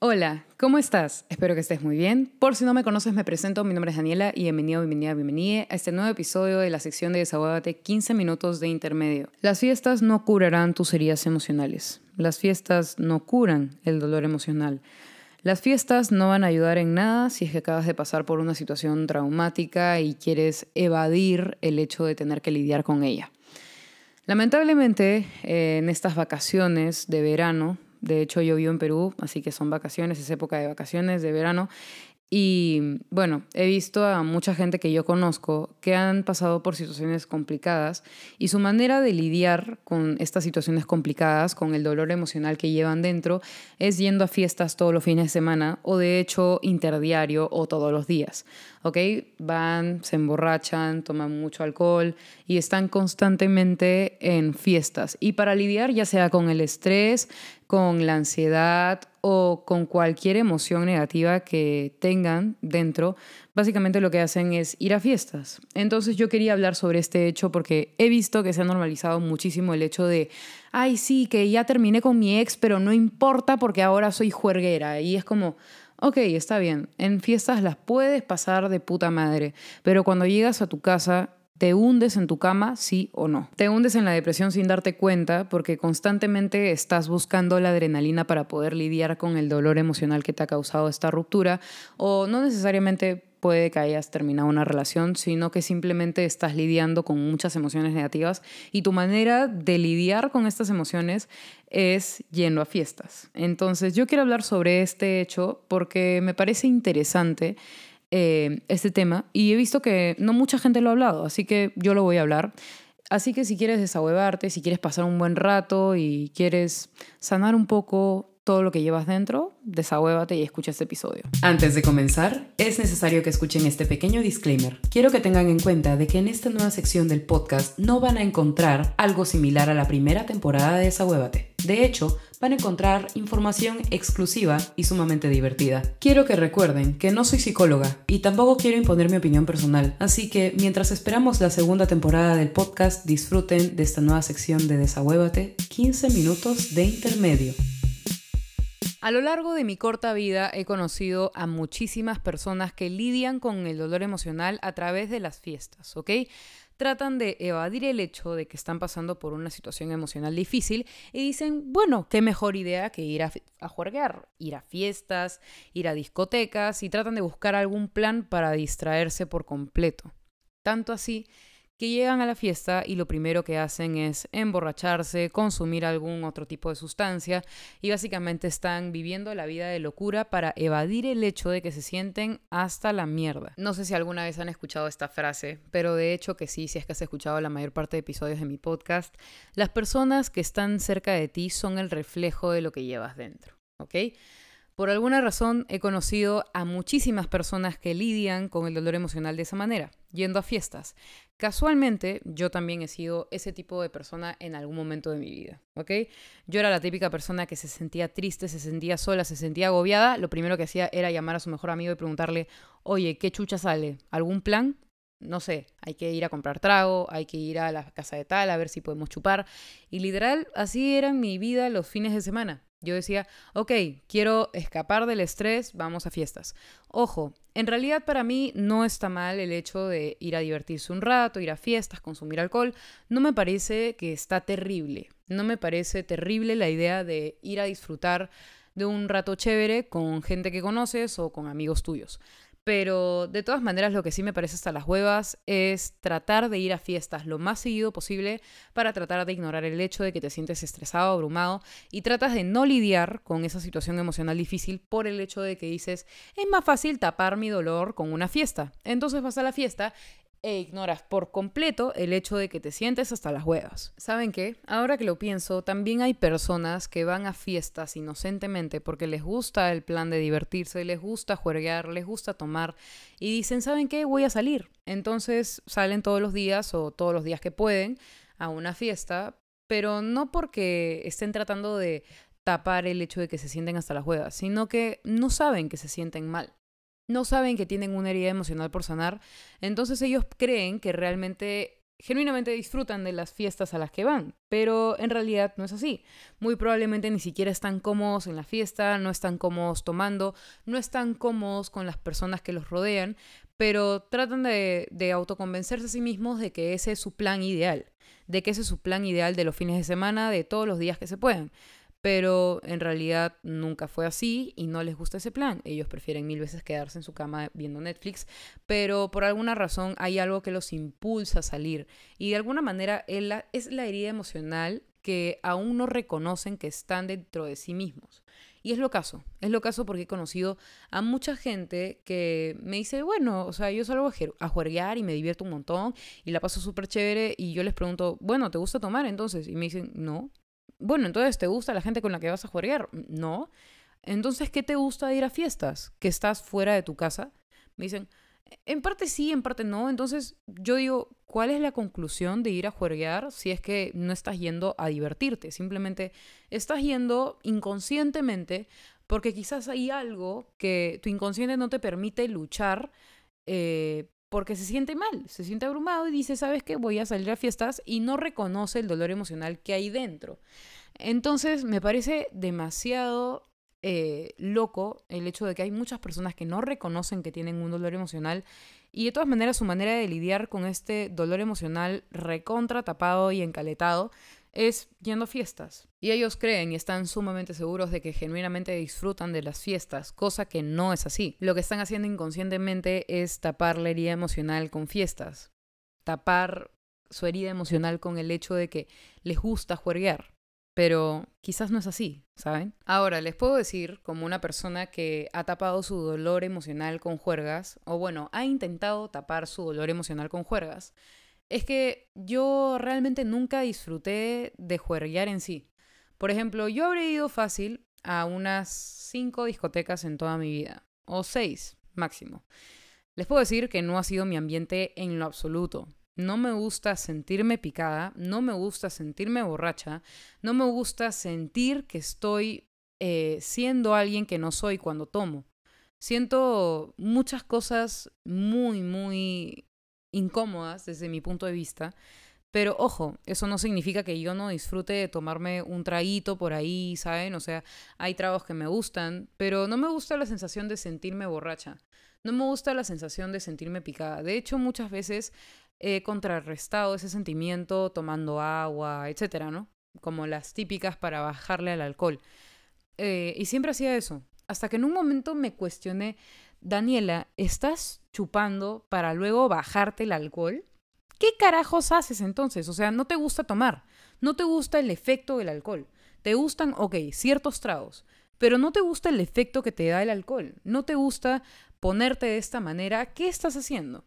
Hola, ¿cómo estás? Espero que estés muy bien. Por si no me conoces, me presento. Mi nombre es Daniela y bienvenido, bienvenida, bienvenida a este nuevo episodio de la sección de Desahogate 15 minutos de intermedio. Las fiestas no curarán tus heridas emocionales. Las fiestas no curan el dolor emocional. Las fiestas no van a ayudar en nada si es que acabas de pasar por una situación traumática y quieres evadir el hecho de tener que lidiar con ella. Lamentablemente, eh, en estas vacaciones de verano, de hecho, yo vivo en Perú, así que son vacaciones, es época de vacaciones de verano. Y bueno, he visto a mucha gente que yo conozco que han pasado por situaciones complicadas y su manera de lidiar con estas situaciones complicadas, con el dolor emocional que llevan dentro, es yendo a fiestas todos los fines de semana o de hecho interdiario o todos los días. ¿Ok? Van, se emborrachan, toman mucho alcohol y están constantemente en fiestas. Y para lidiar ya sea con el estrés, con la ansiedad o con cualquier emoción negativa que tengan dentro, básicamente lo que hacen es ir a fiestas. Entonces yo quería hablar sobre este hecho porque he visto que se ha normalizado muchísimo el hecho de, ay, sí, que ya terminé con mi ex, pero no importa porque ahora soy juerguera. Y es como, ok, está bien, en fiestas las puedes pasar de puta madre, pero cuando llegas a tu casa ¿Te hundes en tu cama, sí o no? Te hundes en la depresión sin darte cuenta porque constantemente estás buscando la adrenalina para poder lidiar con el dolor emocional que te ha causado esta ruptura o no necesariamente puede que hayas terminado una relación, sino que simplemente estás lidiando con muchas emociones negativas y tu manera de lidiar con estas emociones es yendo a fiestas. Entonces yo quiero hablar sobre este hecho porque me parece interesante eh, este tema y he visto que no mucha gente lo ha hablado, así que yo lo voy a hablar. Así que si quieres desahuevarte, si quieres pasar un buen rato y quieres sanar un poco todo lo que llevas dentro, desahuévate y escucha este episodio. Antes de comenzar, es necesario que escuchen este pequeño disclaimer. Quiero que tengan en cuenta de que en esta nueva sección del podcast no van a encontrar algo similar a la primera temporada de Desahuévate. De hecho, van a encontrar información exclusiva y sumamente divertida. Quiero que recuerden que no soy psicóloga y tampoco quiero imponer mi opinión personal, así que mientras esperamos la segunda temporada del podcast, disfruten de esta nueva sección de Desahuévate, 15 minutos de intermedio. A lo largo de mi corta vida he conocido a muchísimas personas que lidian con el dolor emocional a través de las fiestas, ¿ok? Tratan de evadir el hecho de que están pasando por una situación emocional difícil y dicen, bueno, qué mejor idea que ir a, a ir a fiestas, ir a discotecas y tratan de buscar algún plan para distraerse por completo. Tanto así que llegan a la fiesta y lo primero que hacen es emborracharse, consumir algún otro tipo de sustancia y básicamente están viviendo la vida de locura para evadir el hecho de que se sienten hasta la mierda. No sé si alguna vez han escuchado esta frase, pero de hecho que sí, si es que has escuchado la mayor parte de episodios de mi podcast, las personas que están cerca de ti son el reflejo de lo que llevas dentro, ¿ok? Por alguna razón he conocido a muchísimas personas que lidian con el dolor emocional de esa manera, yendo a fiestas. Casualmente, yo también he sido ese tipo de persona en algún momento de mi vida, ¿ok? Yo era la típica persona que se sentía triste, se sentía sola, se sentía agobiada. Lo primero que hacía era llamar a su mejor amigo y preguntarle, oye, ¿qué chucha sale? ¿Algún plan? no sé, hay que ir a comprar trago, hay que ir a la casa de tal a ver si podemos chupar. Y literal, así era mi vida los fines de semana. Yo decía, ok, quiero escapar del estrés, vamos a fiestas. Ojo, en realidad para mí no está mal el hecho de ir a divertirse un rato, ir a fiestas, consumir alcohol. No me parece que está terrible. No me parece terrible la idea de ir a disfrutar de un rato chévere con gente que conoces o con amigos tuyos. Pero de todas maneras lo que sí me parece hasta las huevas es tratar de ir a fiestas lo más seguido posible para tratar de ignorar el hecho de que te sientes estresado, abrumado y tratas de no lidiar con esa situación emocional difícil por el hecho de que dices es más fácil tapar mi dolor con una fiesta. Entonces vas a la fiesta e ignoras por completo el hecho de que te sientes hasta las huevas. ¿Saben qué? Ahora que lo pienso, también hay personas que van a fiestas inocentemente porque les gusta el plan de divertirse, les gusta juerguear, les gusta tomar y dicen, ¿saben qué? Voy a salir. Entonces salen todos los días o todos los días que pueden a una fiesta, pero no porque estén tratando de tapar el hecho de que se sienten hasta las huevas, sino que no saben que se sienten mal no saben que tienen una herida emocional por sanar, entonces ellos creen que realmente genuinamente disfrutan de las fiestas a las que van, pero en realidad no es así. Muy probablemente ni siquiera están cómodos en la fiesta, no están cómodos tomando, no están cómodos con las personas que los rodean, pero tratan de, autoconvencerse a sí mismos de que ese es su plan ideal, de que ese es su plan ideal de los fines de semana, de todos los días que se puedan pero en realidad nunca fue así y no les gusta ese plan. Ellos prefieren mil veces quedarse en su cama viendo Netflix, pero por alguna razón hay algo que los impulsa a salir y de alguna manera es la herida emocional que aún no reconocen que están dentro de sí mismos. Y es lo caso, es lo caso porque he conocido a mucha gente que me dice, bueno, o sea, yo salgo a juerguear y me divierto un montón y la paso súper chévere y yo les pregunto, bueno, ¿te gusta tomar entonces? Y me dicen, no, bueno, entonces, ¿te gusta la gente con la que vas a jugar? No. Entonces, ¿qué te gusta de ir a fiestas? ¿Que estás fuera de tu casa? Me dicen, en parte sí, en parte no. Entonces, yo digo, ¿cuál es la conclusión de ir a juerguear si es que no estás yendo a divertirte? Simplemente estás yendo inconscientemente porque quizás hay algo que tu inconsciente no te permite luchar eh, porque se siente mal, se siente abrumado y dice, ¿sabes qué? Voy a salir a fiestas y no reconoce el dolor emocional que hay dentro. Entonces me parece demasiado eh, loco el hecho de que hay muchas personas que no reconocen que tienen un dolor emocional y de todas maneras su manera de lidiar con este dolor emocional recontra tapado y encaletado es yendo a fiestas. Y ellos creen y están sumamente seguros de que genuinamente disfrutan de las fiestas, cosa que no es así. Lo que están haciendo inconscientemente es tapar la herida emocional con fiestas. Tapar su herida emocional con el hecho de que les gusta juerguear. Pero quizás no es así, ¿saben? Ahora, les puedo decir, como una persona que ha tapado su dolor emocional con juergas, o bueno, ha intentado tapar su dolor emocional con juergas, es que yo realmente nunca disfruté de juerguear en sí. Por ejemplo, yo habré ido fácil a unas cinco discotecas en toda mi vida, o seis máximo. Les puedo decir que no ha sido mi ambiente en lo absoluto. No me gusta sentirme picada, no me gusta sentirme borracha, no me gusta sentir que estoy eh, siendo alguien que no soy cuando tomo. Siento muchas cosas muy, muy incómodas desde mi punto de vista. Pero ojo, eso no significa que yo no disfrute de tomarme un traguito por ahí, ¿saben? O sea, hay tragos que me gustan, pero no me gusta la sensación de sentirme borracha. No me gusta la sensación de sentirme picada. De hecho, muchas veces he contrarrestado ese sentimiento tomando agua, etcétera, ¿no? Como las típicas para bajarle al alcohol. Eh, y siempre hacía eso. Hasta que en un momento me cuestioné Daniela, ¿estás chupando para luego bajarte el alcohol? ¿Qué carajos haces entonces? O sea, no te gusta tomar, no te gusta el efecto del alcohol. Te gustan, ok, ciertos tragos, pero no te gusta el efecto que te da el alcohol. No te gusta ponerte de esta manera. ¿Qué estás haciendo?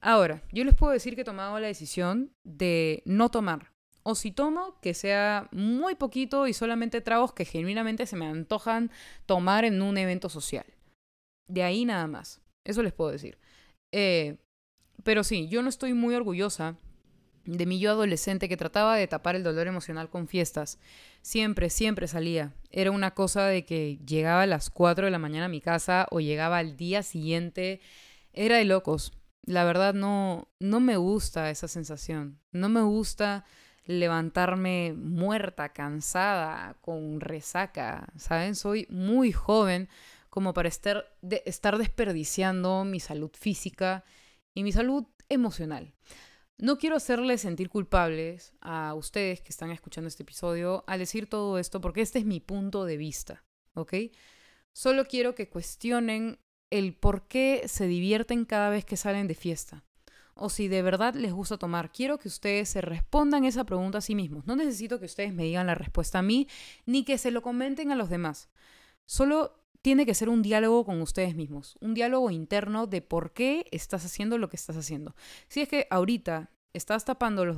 Ahora, yo les puedo decir que he tomado la decisión de no tomar. O si tomo, que sea muy poquito y solamente tragos que genuinamente se me antojan tomar en un evento social. De ahí nada más. Eso les puedo decir. Eh, pero sí, yo no estoy muy orgullosa de mi yo adolescente que trataba de tapar el dolor emocional con fiestas. Siempre, siempre salía. Era una cosa de que llegaba a las 4 de la mañana a mi casa o llegaba al día siguiente. Era de locos. La verdad no, no me gusta esa sensación. No me gusta levantarme muerta, cansada, con resaca. ¿Saben? Soy muy joven como para estar, estar desperdiciando mi salud física y mi salud emocional. No quiero hacerles sentir culpables a ustedes que están escuchando este episodio al decir todo esto porque este es mi punto de vista, ¿ok? Solo quiero que cuestionen el por qué se divierten cada vez que salen de fiesta o si de verdad les gusta tomar. Quiero que ustedes se respondan esa pregunta a sí mismos. No necesito que ustedes me digan la respuesta a mí ni que se lo comenten a los demás. Solo tiene que ser un diálogo con ustedes mismos, un diálogo interno de por qué estás haciendo lo que estás haciendo. Si es que ahorita estás tapando los,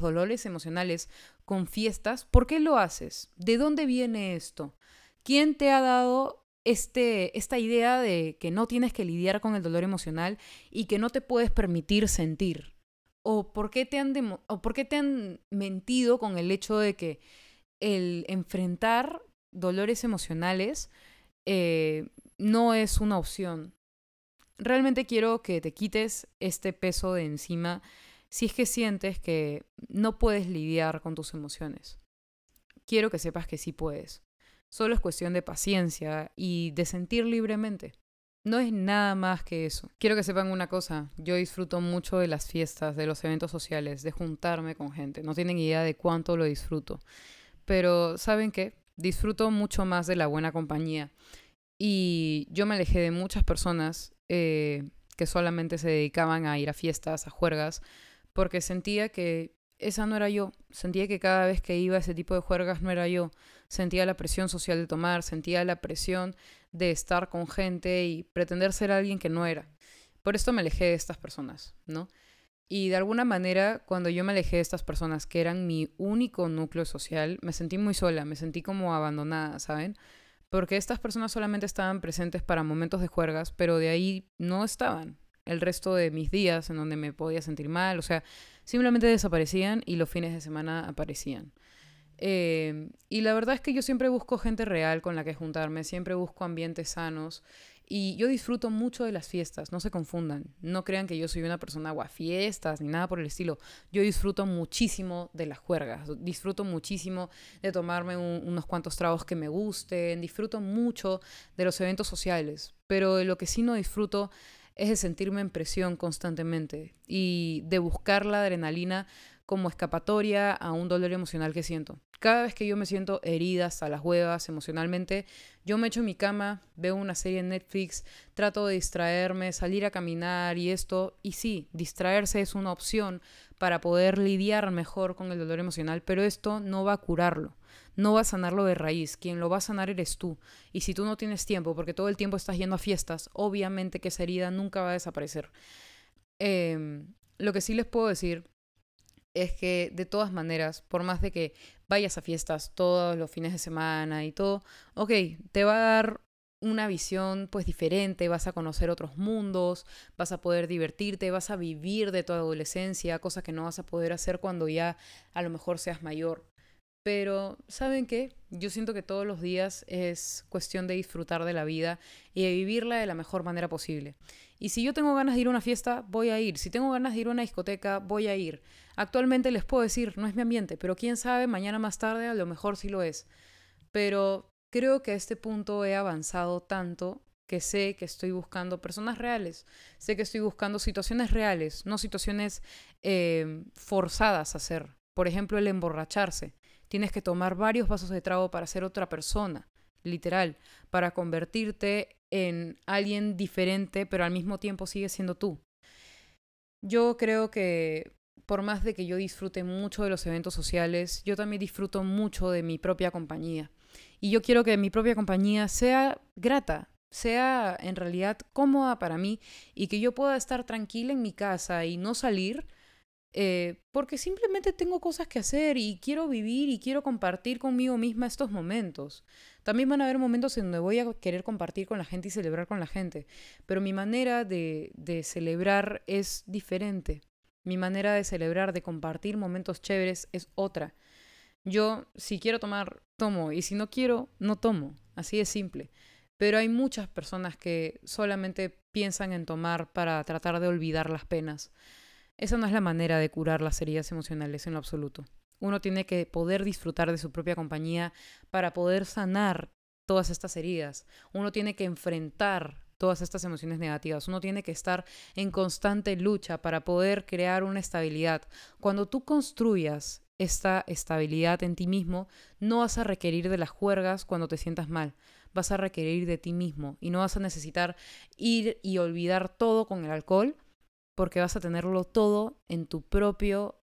dolores emocionales con fiestas, ¿por qué lo haces? ¿De dónde viene esto? ¿Quién te ha dado este, esta idea de que no tienes que lidiar con el dolor emocional y que no te puedes permitir sentir? ¿O por qué te han, o por qué te han mentido con el hecho de que el enfrentar dolores emocionales eh, no es una opción. Realmente quiero que te quites este peso de encima. si es que sientes que no puedes lidiar con tus emociones. Quiero que sepas que sí puedes. Solo es cuestión de paciencia y de sentir libremente. No es nada más que eso. Quiero que sepan una cosa, yo disfruto mucho de las fiestas, de los eventos sociales, de juntarme con gente. No tienen idea de cuánto lo disfruto. Pero ¿saben qué? Disfruto mucho más de la buena compañía. Y yo me alejé de muchas personas eh, que solamente se dedicaban a ir a fiestas, a juergas, porque sentía que esa no era yo. Sentía que cada vez que iba a ese tipo de juergas no era yo. Sentía la presión social de tomar, sentía la presión de estar con gente y pretender ser alguien que no era. Por esto me alejé de estas personas, ¿no? Y de alguna manera, cuando yo me alejé de estas personas que eran mi único núcleo social, me sentí muy sola, me sentí como abandonada, ¿saben? Porque estas personas solamente estaban presentes para momentos de juergas, pero de ahí no estaban el resto de mis días en donde me podía sentir mal, o sea, simplemente desaparecían y los fines de semana aparecían. Eh, y la verdad es que yo siempre busco gente real con la que juntarme, siempre busco ambientes sanos y yo disfruto mucho de las fiestas, no se confundan, no crean que yo soy una persona fiestas ni nada por el estilo. Yo disfruto muchísimo de las juergas, disfruto muchísimo de tomarme unos cuantos tragos que me gusten, disfruto mucho de los eventos sociales, pero lo que sí no disfruto es de sentirme en presión constantemente y de buscar la adrenalina como escapatoria a un dolor emocional que siento. Cada vez que yo me siento herida hasta las huevas emocionalmente, yo me echo en mi cama, veo una serie en Netflix, trato de distraerme, salir a caminar y esto. Y sí, distraerse es una opción para poder lidiar mejor con el dolor emocional, pero esto no va a curarlo, no va a sanarlo de raíz. Quien lo va a sanar eres tú. Y si tú no tienes tiempo, porque todo el tiempo estás yendo a fiestas, obviamente que esa herida nunca va a desaparecer. Em, lo que sí les puedo decir es que de todas maneras, por más de que vayas a fiestas todos los fines de semana y todo, ok, te va a dar una visión pues diferente, vas a conocer otros mundos, vas a poder divertirte, vas a vivir de tu adolescencia, cosa que no vas a poder hacer cuando ya a lo mejor seas mayor. Pero, ¿saben qué? Yo siento que todos los días es cuestión de disfrutar de la vida y de vivirla de la mejor manera posible. Y si yo tengo ganas de ir a una fiesta, voy a ir. Si tengo ganas de ir a una discoteca, voy a ir. Actualmente les puedo decir, no es mi ambiente, pero quién sabe, mañana más tarde a lo mejor sí lo es. Pero creo que a este punto he avanzado tanto que sé que estoy buscando personas reales, sé que estoy buscando situaciones reales, no situaciones eh, forzadas a hacer. Por ejemplo, el emborracharse. Tienes que tomar varios vasos de trago para ser otra persona, literal, para convertirte en alguien diferente, pero al mismo tiempo sigues siendo tú. Yo creo que por más de que yo disfrute mucho de los eventos sociales, yo también disfruto mucho de mi propia compañía. Y yo quiero que mi propia compañía sea grata, sea en realidad cómoda para mí y que yo pueda estar tranquila en mi casa y no salir eh, porque simplemente tengo cosas que hacer y quiero vivir y quiero compartir conmigo misma estos momentos. También van a haber momentos en donde voy a querer compartir con la gente y celebrar con la gente, pero mi manera de, de celebrar es diferente. Mi manera de celebrar, de compartir momentos chéveres es otra. Yo, si quiero tomar, tomo, y si no quiero, no tomo. Así de simple. Pero hay muchas personas que solamente piensan en tomar para tratar de olvidar las penas. Esa no es la manera de curar las heridas emocionales en lo absoluto. Uno tiene que poder disfrutar de su propia compañía para poder sanar todas estas heridas. Uno tiene que enfrentar todas estas emociones negativas. Uno tiene que estar en constante lucha para poder crear una estabilidad. Cuando tú construyas esta estabilidad en ti mismo, no vas a requerir de las juergas cuando te sientas mal. Vas a requerir de ti mismo y no vas a necesitar ir y olvidar todo con el alcohol porque vas a tenerlo todo en tu propio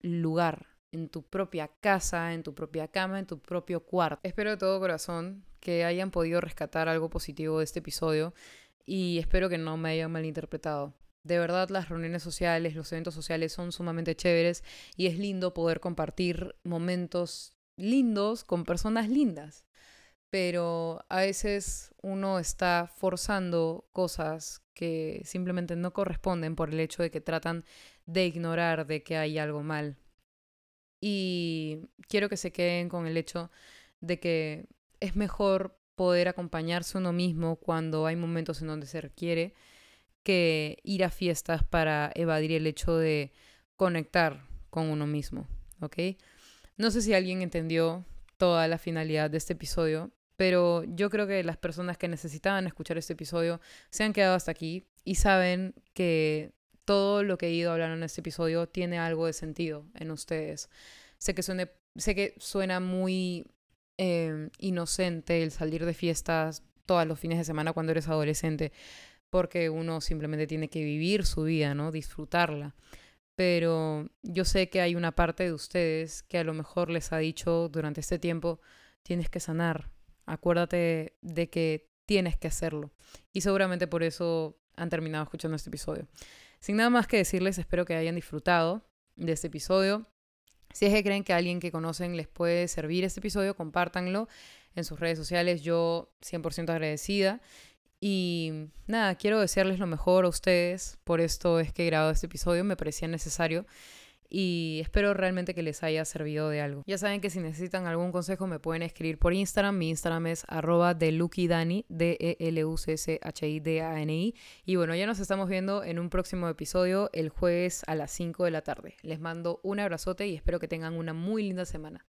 lugar, en tu propia casa, en tu propia cama, en tu propio cuarto. Espero de todo corazón que hayan podido rescatar algo positivo de este episodio y espero que no me hayan malinterpretado. De verdad, las reuniones sociales, los eventos sociales son sumamente chéveres y es lindo poder compartir momentos lindos con personas lindas pero a veces uno está forzando cosas que simplemente no corresponden por el hecho de que tratan de ignorar de que hay algo mal. Y quiero que se queden con el hecho de que es mejor poder acompañarse uno mismo cuando hay momentos en donde se requiere que ir a fiestas para evadir el hecho de conectar con uno mismo, ¿ok? No sé si alguien entendió toda la finalidad de este episodio, pero yo creo que las personas que necesitaban escuchar este episodio se han quedado hasta aquí y saben que todo lo que he ido hablando en este episodio tiene algo de sentido en ustedes. Sé que, suene, sé que suena muy eh, inocente el salir de fiestas todos los fines de semana cuando eres adolescente, porque uno simplemente tiene que vivir su vida, ¿no? Disfrutarla. Pero yo sé que hay una parte de ustedes que a lo mejor les ha dicho durante este tiempo, tienes que sanar, acuérdate de que tienes que hacerlo. Y seguramente por eso han terminado escuchando este episodio. Sin nada más que decirles, espero que hayan disfrutado de este episodio. Si es que creen que alguien que conocen les puede servir este episodio, compártanlo en sus redes sociales. Yo 100% agradecida. Y nada, quiero desearles lo mejor a ustedes. Por esto es que he grabado este episodio. Me parecía necesario y espero realmente que les haya servido de algo. Ya saben que si necesitan algún consejo me pueden escribir por Instagram. Mi Instagram es arroba delukidani, D-E-L-U-C-S-H-I-D-A-N-I. Y bueno, ya nos estamos viendo en un próximo episodio el jueves a las 5 de la tarde. Les mando un abrazote y espero que tengan una muy linda semana.